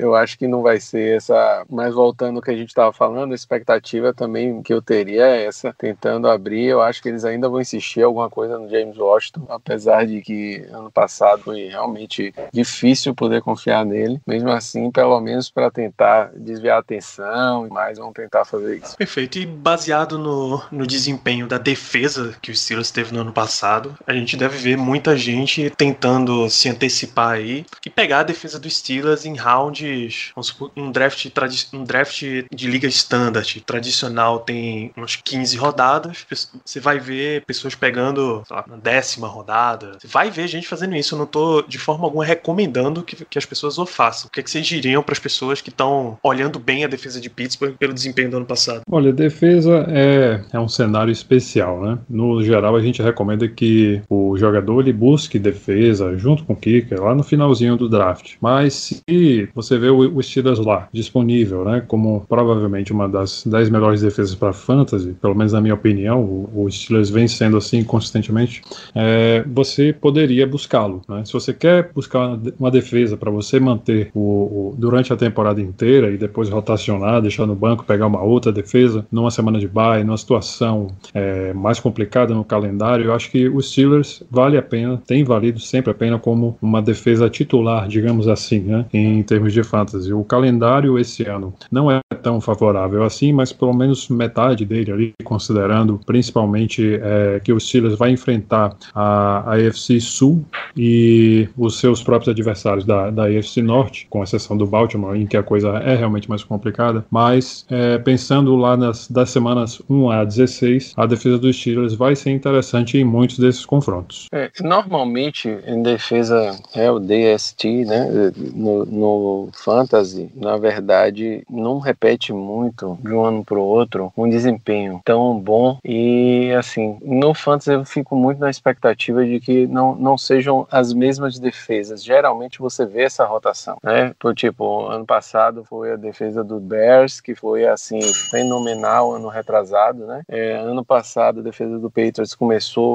S4: Eu acho que não vai ser essa, mas voltando ao que a gente estava falando, a expectativa também que eu teria é essa, tentando abrir, eu acho que eles ainda vão insistir alguma coisa no James Washington, apesar de que ano passado foi realmente difícil poder confiar nele. Mesmo assim, pelo menos para tentar desviar a atenção e mais, vão tentar fazer isso.
S1: Perfeito. E baseado no, no desempenho da defesa que o Steelers teve teve no ano passado. A gente deve ver muita gente tentando se antecipar aí e pegar a defesa dos Steelers em rounds, supor, um draft, um draft de liga standard tradicional tem umas 15 rodadas. Você vai ver pessoas pegando lá, na décima rodada. Você vai ver gente fazendo isso. Eu não tô de forma alguma recomendando que, que as pessoas o façam. O que, é que vocês diriam para as pessoas que estão olhando bem a defesa de Pittsburgh pelo desempenho do ano passado?
S3: Olha, defesa é, é um cenário especial, né? No geral, a gente recomenda que o jogador ele busque defesa junto com o kicker lá no finalzinho do draft. Mas se você vê o, o Steelers lá disponível, né, como provavelmente uma das 10 melhores defesas para fantasy, pelo menos na minha opinião, o, o Steelers vem sendo assim consistentemente, é, você poderia buscá-lo. Né? Se você quer buscar uma defesa para você manter o, o, durante a temporada inteira e depois rotacionar, deixar no banco, pegar uma outra defesa numa semana de bye, numa situação é, mais complicada no calendário, eu acho que os Steelers vale a pena, tem valido sempre a pena como uma defesa titular, digamos assim, né, em termos de fantasy. O calendário esse ano não é tão favorável assim, mas pelo menos metade dele ali, considerando principalmente é, que os Steelers vai enfrentar a, a AFC Sul e os seus próprios adversários da, da AFC Norte, com exceção do Baltimore, em que a coisa é realmente mais complicada, mas é, pensando lá nas das semanas 1 a 16, a defesa dos Steelers vai ser interessante em muitos desses confrontos.
S4: É, normalmente, em defesa é o DST, né, no, no Fantasy, na verdade, não repete muito de um ano para o outro um desempenho tão bom e, assim, no Fantasy eu fico muito na expectativa de que não, não sejam as mesmas defesas. Geralmente você vê essa rotação, né, por tipo, ano passado foi a defesa do Bears, que foi, assim, fenomenal ano retrasado, né, é, ano passado a defesa do Patriots começou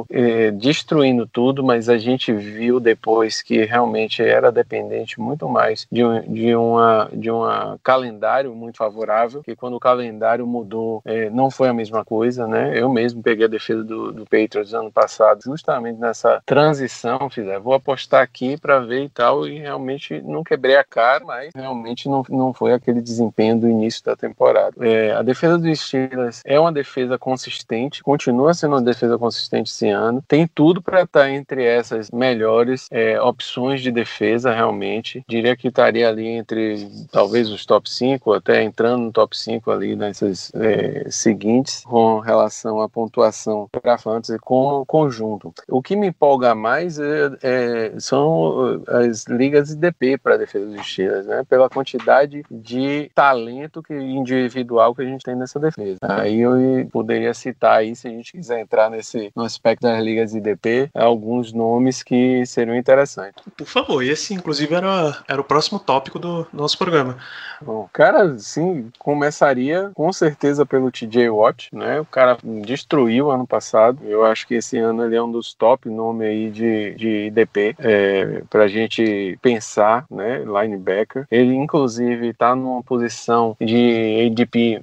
S4: é, destruindo tudo, mas a gente viu depois que realmente era dependente muito mais de, um, de, uma, de uma calendário muito favorável, que quando o calendário mudou é, não foi a mesma coisa, né? Eu mesmo peguei a defesa do, do Patriots ano passado justamente nessa transição, fiz, vou apostar aqui para ver e tal, e realmente não quebrei a cara, mas realmente não, não foi aquele desempenho do início da temporada. É, a defesa do Steelers é uma defesa consistente, continua sendo uma defesa consistente esse ano, tem tudo para estar tá entre essas melhores é, opções de defesa, realmente. Diria que estaria ali entre talvez os top 5, até entrando no top 5 ali nessas é, seguintes, com relação à pontuação para fantasy como conjunto. O que me empolga mais é, é, são as ligas IDP para defesa dos Steelers, né? Pela quantidade de talento que, individual que a gente tem nessa defesa. Aí eu poderia citar aí, se a gente quiser entrar nesse no aspecto das ligas IDP, alguns nomes que seriam interessantes.
S1: Por favor, esse inclusive era, era o próximo tópico do nosso programa.
S4: Bom, cara, sim, começaria com certeza pelo TJ Watt, né? O cara destruiu ano passado. Eu acho que esse ano ele é um dos top nomes aí de, de IDP é, pra gente pensar, né? Linebacker. Ele, inclusive, tá numa posição de ADP,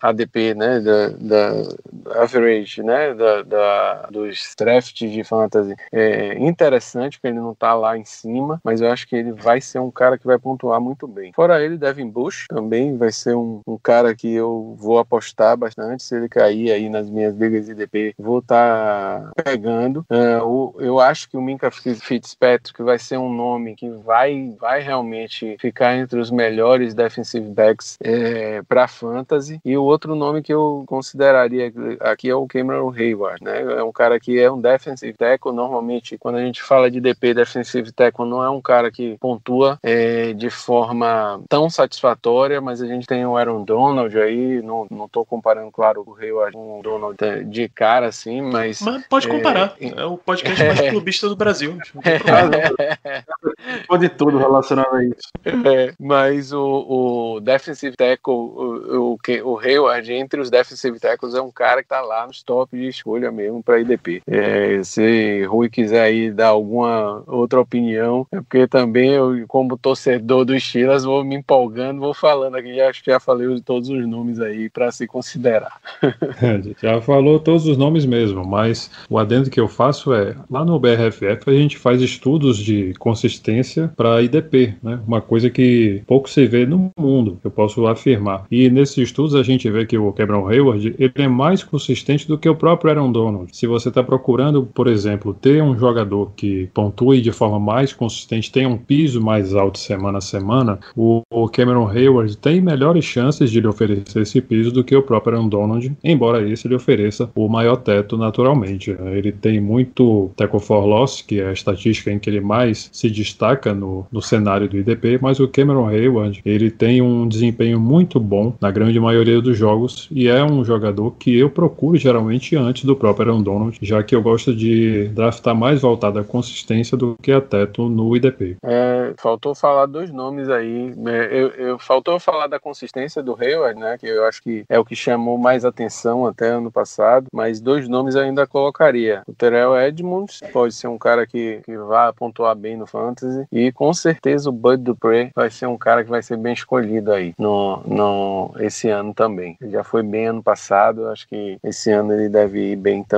S4: ADP, né? Da, da average, né? Da, da, dos drafts de fantasy. É interessante que ele não tá lá em cima, mas eu acho que ele vai ser um cara que vai pontuar muito bem. Fora ele, Devin Bush também vai ser um, um cara que eu vou apostar bastante. Se ele cair aí nas minhas ligas IDP, vou estar tá pegando. Uh, o, eu acho que o Minka Fitzpatrick vai ser um nome que vai, vai realmente ficar entre os melhores defensive backs é, para fantasy. E o outro nome que eu consideraria aqui é o Cameron Hayward, né? É um cara que é um defensive tackle. Normalmente, quando a gente fala de DP defensive tackle, não é um cara que pontua é, de forma tão satisfatória, mas a gente tem o Aaron Donald aí, não, não tô comparando, claro, o Hayward com o Donald de cara, assim, mas...
S1: Mas pode comparar, é, é o podcast mais clubista do Brasil.
S2: Pode tudo relacionado a isso.
S4: É, mas o, o defensive tackle, o, o, o Hayward, entre os defensive tackles, é um cara que tá lá nos top de escolha mesmo para IDP. É, se Rui quiser aí dar alguma outra opinião, é porque também eu, como torcedor do Steelers, vou me empolgando, vou falando aqui, já, já falei todos os nomes aí para se considerar.
S3: É, já falou todos os nomes mesmo, mas o adendo que eu faço é, lá no BRFF a gente faz estudos de consistência para IDP, né? Uma coisa que pouco se vê no mundo, eu posso afirmar. E nesses estudos a gente vê que o Cameron Hayward, ele é mais consistente do que o próprio Aaron Donald. Donald. Se você está procurando, por exemplo, ter um jogador que pontue de forma mais consistente, tenha um piso mais alto semana a semana, o, o Cameron Hayward tem melhores chances de lhe oferecer esse piso do que o próprio Aaron Donald, embora esse lhe ofereça o maior teto naturalmente. Ele tem muito tackle for loss, que é a estatística em que ele mais se destaca no, no cenário do IDP, mas o Cameron Hayward, ele tem um desempenho muito bom na grande maioria dos jogos e é um jogador que eu procuro geralmente antes do próprio Aaron Donald, já que eu gosto de draftar mais voltado à consistência do que a teto no IDP.
S4: É, faltou falar dois nomes aí. É, eu, eu, faltou falar da consistência do Hayward, né? Que eu acho que é o que chamou mais atenção até ano passado. Mas dois nomes ainda colocaria. O Terrell Edmonds pode ser um cara que, que vai pontuar bem no Fantasy. E com certeza o Bud Dupree vai ser um cara que vai ser bem escolhido aí no, no, esse ano também. Ele já foi bem ano passado. Acho que esse ano ele deve ir bem também.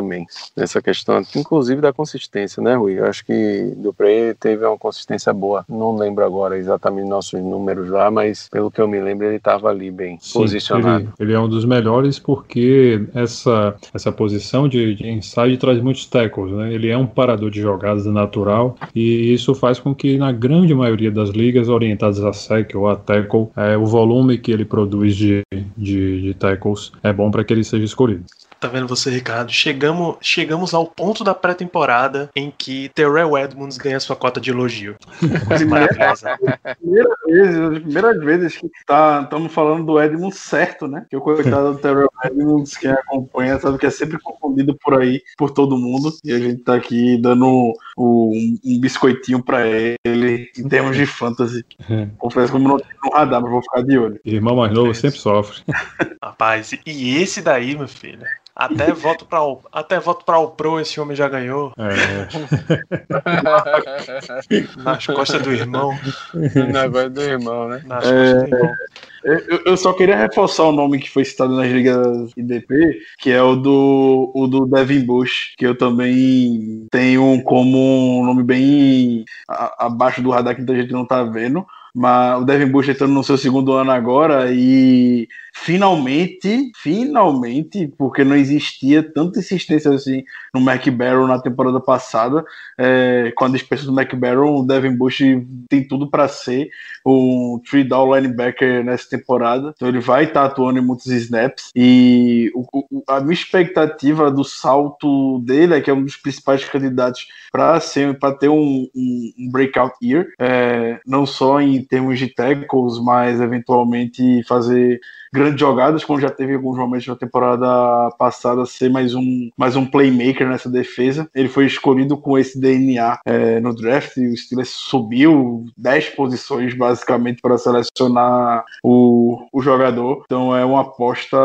S4: Nessa questão, inclusive da consistência, né, Rui? Eu acho que Dupree teve uma consistência boa. Não lembro agora exatamente nossos números lá, mas pelo que eu me lembro, ele estava ali bem Sim, posicionado.
S3: Ele, ele, é um dos melhores porque essa, essa posição de, de inside traz muitos tackles, né? Ele é um parador de jogadas natural e isso faz com que na grande maioria das ligas orientadas a sec ou a tackle, é, o volume que ele produz de, de, de tackles é bom para que ele seja escolhido.
S1: Tá vendo você, Ricardo? Chegamos, chegamos ao ponto da pré-temporada em que Terrell Edmonds ganha sua cota de elogio. Coisa maravilhosa.
S2: Primeira vez, as primeiras vezes que estamos tá, falando do Edmonds certo, né? Que o coitado do Terrell Edmonds, quem acompanha, sabe que é sempre confundido por aí, por todo mundo. E a gente tá aqui dando um, um biscoitinho pra ele em termos de fantasy. Confesso que eu não tenho no radar, mas vou ficar de olho.
S3: Irmão mais novo sempre sofre.
S1: Rapaz, e esse daí, meu filho? Até voto para o até voto para o Pro esse homem já ganhou. É. Nas costas do irmão.
S4: Na voz do irmão, né?
S2: Nas é... costas do irmão. Eu, eu, só queria reforçar o nome que foi citado nas ligas IDP, que é o do, o do Devin Bush, que eu também tenho como um nome bem a, abaixo do radar que muita gente não tá vendo. Mas o Devin Bush entrando no seu segundo ano agora e finalmente, finalmente, porque não existia tanta insistência assim no McBarrow na temporada passada, é, com a dispensa do McBarrow, o Devin Bush tem tudo para ser um three down linebacker nessa temporada, então ele vai estar tá atuando em muitos snaps e o, o, a minha expectativa do salto dele é que é um dos principais candidatos para ser para ter um, um, um, breakout year, é, não só em termos de tackles, mas eventualmente fazer grandes jogadas, como já teve em alguns momentos na temporada passada, ser mais um, mais um playmaker nessa defesa. Ele foi escolhido com esse DNA é, no draft, e o Steelers subiu 10 posições basicamente para selecionar o, o jogador. Então é uma aposta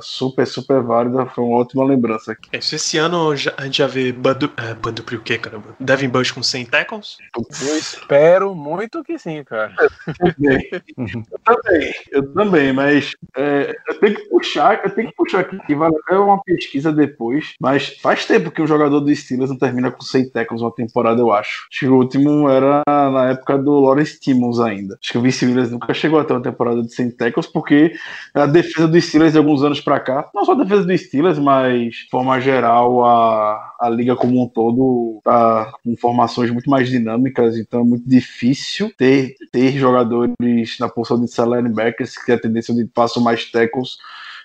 S2: super, super válida. Foi uma ótima lembrança.
S1: É, esse ano a gente já vê Bandu, é, Bandu o quê, caramba? Devin Bush com 100 tackles?
S4: Eu espero muito que sim, cara.
S2: Eu também, eu também, eu também mas é, eu tenho que puxar, eu tenho que puxar aqui, que vale até uma pesquisa depois, mas faz tempo que um jogador do Steelers não termina com 100 tackles uma temporada, eu acho. Acho que o último era na época do Lawrence Timmons ainda. Acho que o Vince Williams nunca chegou até uma temporada de 100 tackles, porque a defesa do Steelers de alguns anos para cá, não só a defesa do Steelers, mas de forma geral a, a liga como um todo tá com formações muito mais dinâmicas, então é muito difícil ter, ter jogadores na posição de linebackers que a tendência de façam mais tackles,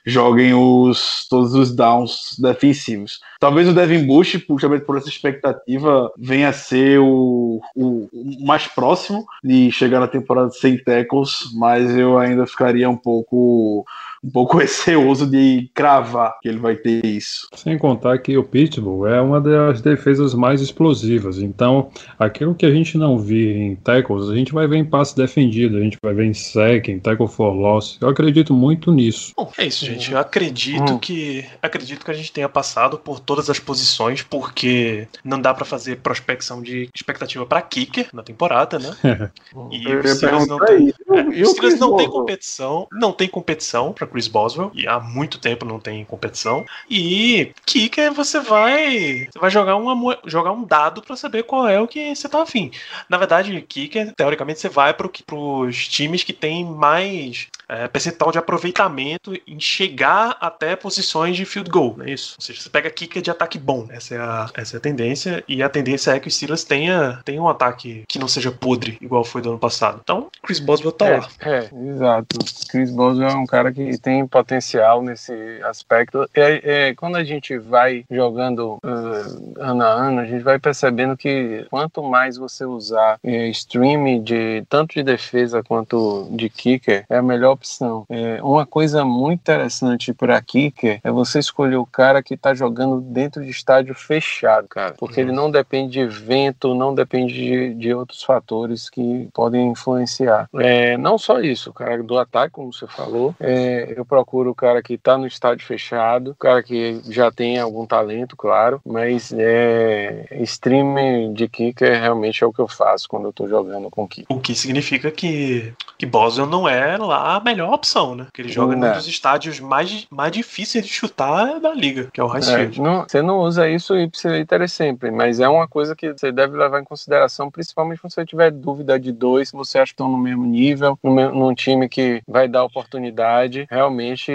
S2: joguem os, todos os downs defensivos. Talvez o Devin Bush, justamente por essa expectativa, venha a ser o, o, o, mais próximo de chegar na temporada sem tackles, mas eu ainda ficaria um pouco um pouco receoso de cravar que ele vai ter isso.
S3: Sem contar que o Pitbull é uma das defesas mais explosivas. Então, aquilo que a gente não vê em tackles, a gente vai ver em passe defendido, a gente vai ver em sec, em tackle for loss. Eu acredito muito nisso.
S1: Bom, é isso, gente. Eu acredito hum. que acredito que a gente tenha passado por todas as posições, porque não dá para fazer prospecção de expectativa para kicker na temporada, né? e o Steelers não tem, é, o Steelers não tem competição, não tem competição para Chris Boswell, e há muito tempo não tem competição. E kicker você vai você vai jogar, uma, jogar um dado para saber qual é o que você tá afim. Na verdade, kicker, teoricamente, você vai para os times que tem mais é, percentual de aproveitamento em chegar até posições de field goal, não é isso? Ou seja, você pega kicker de ataque bom. Essa é a, essa é a tendência. E a tendência é que o Steelers tenha, tenha um ataque que não seja podre, igual foi do ano passado. Então, Chris Boswell tá
S4: é,
S1: lá.
S4: É, exato. Chris Boswell é um cara que tem potencial nesse aspecto. É, é, quando a gente vai jogando uh, ano a ano, a gente vai percebendo que quanto mais você usar é, stream de tanto de defesa quanto de kicker, é a melhor opção. É, uma coisa muito interessante para kicker é você escolher o cara que está jogando dentro de estádio fechado, cara, porque ele não depende de vento, não depende de, de outros fatores que podem influenciar. É, não só isso, o cara do ataque, como você falou, é, eu procuro o cara que está no estádio fechado, o cara que já tem algum talento, claro, mas é, stream de kicker realmente é o que eu faço quando eu tô jogando com kicker.
S1: O que significa que, que Boswell não é lá a melhor opção, né? Que ele joga
S4: Não.
S1: num dos estádios mais, mais difíceis de chutar da liga, que é o High
S4: É, não- você não usa isso ipsiliter sempre, mas é uma coisa que você deve levar em consideração, principalmente quando você tiver dúvida de dois, se você acha que estão no mesmo nível, no num time que vai dar oportunidade, realmente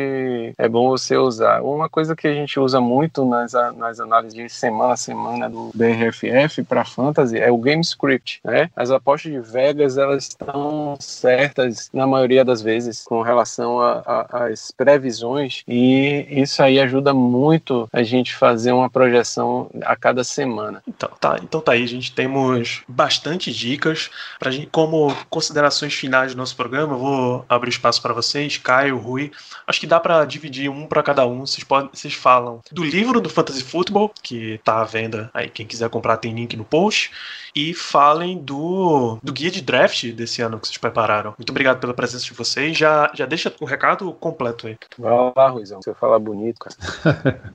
S4: é bom você usar. Uma coisa que a gente usa muito nas, a- nas análises de semana a semana do BRFF para fantasy é o game script, né? As apostas de Vegas, elas estão certas na maioria das vezes com relação a- a- às previsões e isso aí ajuda muito a gente fazer uma projeção a cada semana.
S1: Então tá, então tá aí, gente. Temos bastante dicas. Pra gente, como considerações finais do nosso programa, eu vou abrir espaço para vocês, Caio, Rui. Acho que dá pra dividir um para cada um. Vocês, podem, vocês falam do livro do Fantasy Football, que tá à venda aí. Quem quiser comprar tem link no post. E falem do, do guia de draft desse ano que vocês prepararam. Muito obrigado pela presença de vocês. Já, já deixa o recado completo aí.
S4: Vai lá, Ruizão, você falar bonito, cara.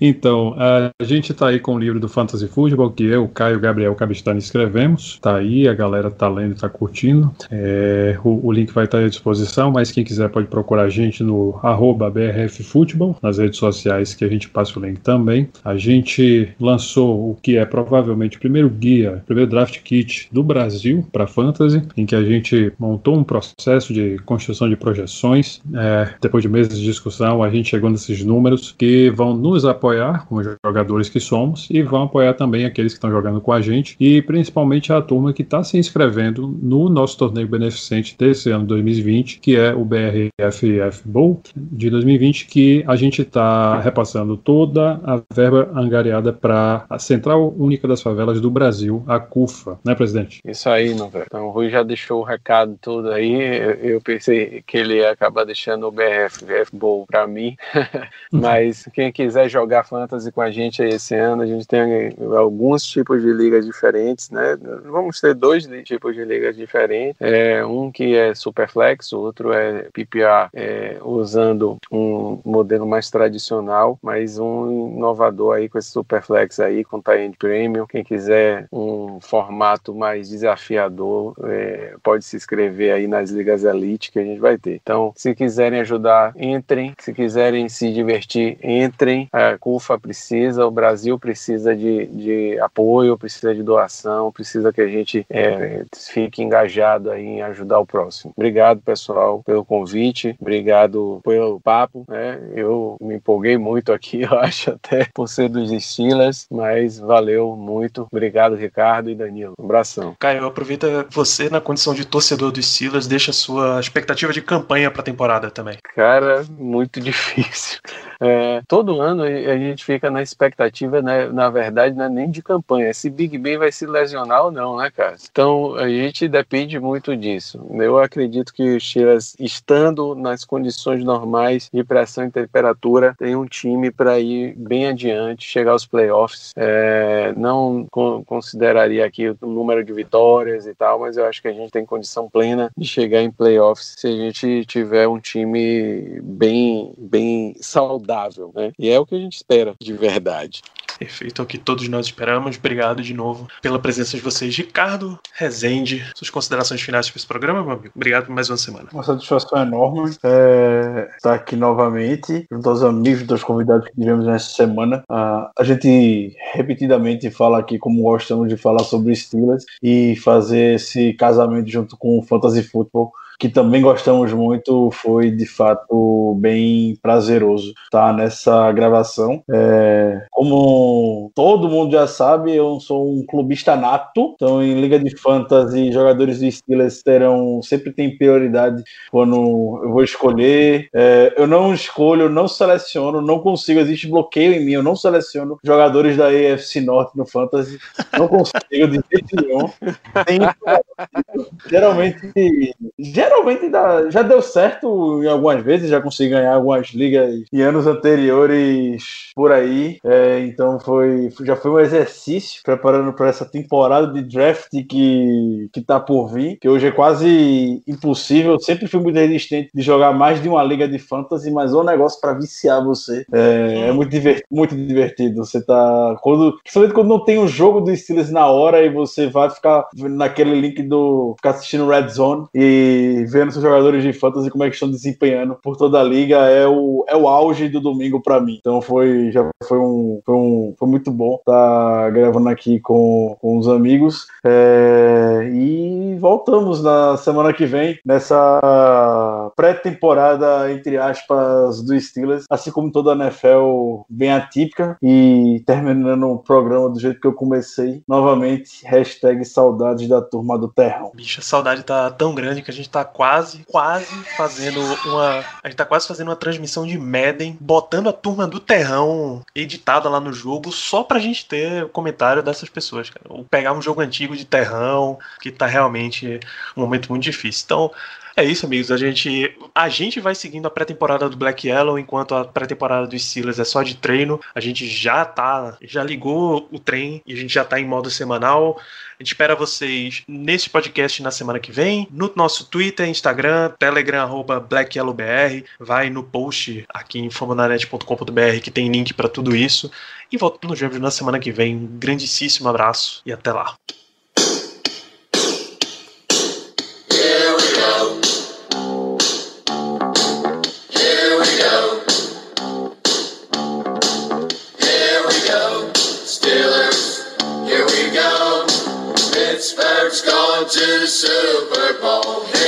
S3: Então, a gente tá aí com o livro do Fantasy Football, que eu, Caio e o Gabriel Cabistani escrevemos. Tá aí, a galera tá lendo, tá curtindo. É, o, o link vai estar à disposição, mas quem quiser pode procurar a gente no arroba BRF Futebol, nas redes sociais, que a gente passa o link também. A gente lançou o que é provavelmente o primeiro guia, o primeiro draft kit do Brasil para Fantasy, em que a gente montou um processo de construção de projeções. É, depois de meses de discussão, a gente chegou nesses números que vão nos apoiar como jogadores que somos e vão apoiar também aqueles que estão jogando com a gente e principalmente a turma que está se inscrevendo no nosso torneio beneficente desse ano 2020, que é o BRFF Bowl de 2020, que a gente está repassando toda a verba angariada para a Central Única das Favelas do Brasil, a CUFA, né, presidente?
S4: Isso aí, não, velho. Então o Rui já deixou o recado todo aí. Eu, pensei que ele ia acabar deixando o BRFF Bowl pra mim. Mas quem quiser jogar fantasy com a gente aí esse ano, a gente tem alguns tipos de ligas diferentes, né? Vamos ter dois tipos de ligas diferentes. É, um que é Superflex, o outro é PPR, é, usando um modelo mais tradicional, mas um inovador aí com esse Superflex aí, com tie Premium. Quem quiser um formato mais desafiador, é, pode se inscrever aí nas ligas Elite que a gente vai ter. Então, se quiserem ajudar, entrem. Se quiserem se divertir, entrem. A CUFA precisa, o Brasil precisa de, de apoio, precisa de doação, precisa que a gente é, fique engajado aí em ajudar o próximo. Obrigado, pessoal, pelo convite. Obrigado pelo papo. Né? Eu me empolguei muito aqui, eu acho, até por ser dos Steelers, mas valeu muito. Obrigado, Ricardo e Danilo. Um abração.
S1: Caio, aproveita você na condição de torcedor dos Steelers, deixa a sua expectativa de campanha pra temporada também.
S4: Cara, muito difícil. É, todo ano a gente fica na expectativa, né, na verdade, não é nem de campanha, se Big Ben vai se lesionar ou não, né, cara? Então a gente depende muito disso. Eu acredito que os Steelers, estando nas condições normais de pressão e temperatura, tem um time para ir bem adiante, chegar aos playoffs. É, não con- consideraria aqui o número de vitórias e tal, mas eu acho que a gente tem condição plena de chegar em playoffs se a gente tiver um time bem, bem saudável, né? E é o que a gente espera de verdade.
S1: Perfeito, é o que todos nós esperamos. Obrigado de novo pela presença de vocês. Ricardo, Rezende, suas considerações finais para esse programa, meu amigo. Obrigado por mais uma semana.
S2: Uma satisfação enorme é, estar aqui novamente, junto aos amigos dos convidados que tivemos nessa semana. A gente repetidamente fala aqui como gostamos de falar sobre Steelers e fazer esse casamento junto com o Fantasy Football que também gostamos muito, foi de fato bem prazeroso estar nessa gravação. É, como todo mundo já sabe, eu sou um clubista nato, então em Liga de Fantasy, jogadores de Steelers terão, sempre tem prioridade quando eu vou escolher. É, eu não escolho, não seleciono, não consigo, existe bloqueio em mim, eu não seleciono jogadores da AFC Norte no Fantasy, não consigo de jeito nenhum. Geralmente, geralmente dá, já deu certo em algumas vezes, já consegui ganhar algumas ligas em anos anteriores por aí. É, então foi, já foi um exercício preparando para essa temporada de draft que, que tá por vir, que hoje é quase impossível. Eu sempre fui muito resistente de jogar mais de uma liga de fantasy, mas é um negócio para viciar você. É, é muito, divertido, muito divertido. Você tá. Quando, principalmente quando não tem um jogo do Steelers na hora e você vai ficar naquele link do. ficar assistindo Red Zone e vendo seus jogadores de fantasy como é que estão desempenhando por toda a liga é o, é o auge do domingo para mim. Então foi já foi um, foi um foi muito bom estar tá gravando aqui com, com os amigos é, e voltamos na semana que vem nessa pré-temporada entre aspas do Steelers, assim como toda a NFL bem atípica e terminando o programa do jeito que eu comecei novamente hashtag saudades da turma do Terrão.
S1: Bicho, a saudade tá tão grande que a gente tá quase, quase fazendo uma. A gente tá quase fazendo uma transmissão de Madden, botando a turma do Terrão editada lá no jogo, só pra gente ter comentário dessas pessoas, cara. Ou pegar um jogo antigo de Terrão, que tá realmente um momento muito difícil. Então, é isso, amigos. A gente, a gente vai seguindo a pré-temporada do Black Yellow, enquanto a pré-temporada do Steelers é só de treino. A gente já tá, já ligou o trem e a gente já tá em modo semanal. A gente espera vocês nesse podcast na semana que vem, no nosso Twitter, Instagram, Telegram, arroba BlackYellowBR. Vai no post aqui em famonanet.com.br que tem link para tudo isso. E voltamos na semana que vem. Um grandíssimo abraço e até lá.
S5: To the Super Bowl.